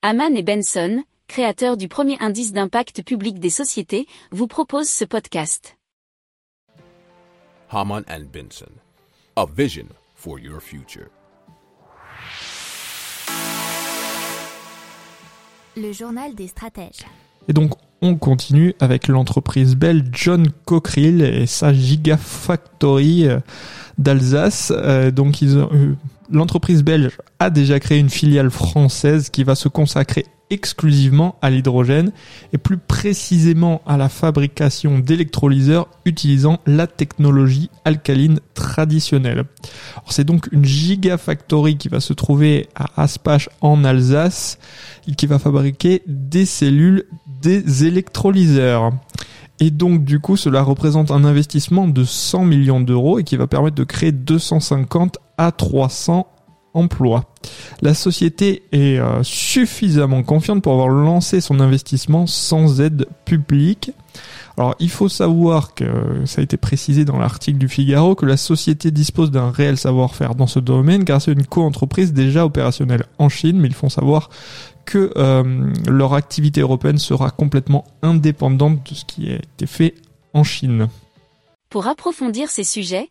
Haman et Benson, créateurs du premier indice d'impact public des sociétés, vous proposent ce podcast. Haman and Benson, a vision for your future. Le journal des stratèges. Et donc, on continue avec l'entreprise belge John Cockerill et sa Gigafactory euh, d'Alsace. Euh, donc, ils ont, l'entreprise belge a déjà créé une filiale française qui va se consacrer exclusivement à l'hydrogène et plus précisément à la fabrication d'électrolyseurs utilisant la technologie alcaline traditionnelle. C'est donc une gigafactory qui va se trouver à Aspach en Alsace et qui va fabriquer des cellules des électrolyseurs. Et donc du coup cela représente un investissement de 100 millions d'euros et qui va permettre de créer 250 à 300 emplois. La société est euh, suffisamment confiante pour avoir lancé son investissement sans aide publique. Alors il faut savoir que ça a été précisé dans l'article du Figaro que la société dispose d'un réel savoir-faire dans ce domaine grâce à une co-entreprise déjà opérationnelle en Chine, mais ils font savoir que euh, leur activité européenne sera complètement indépendante de ce qui a été fait en Chine. Pour approfondir ces sujets,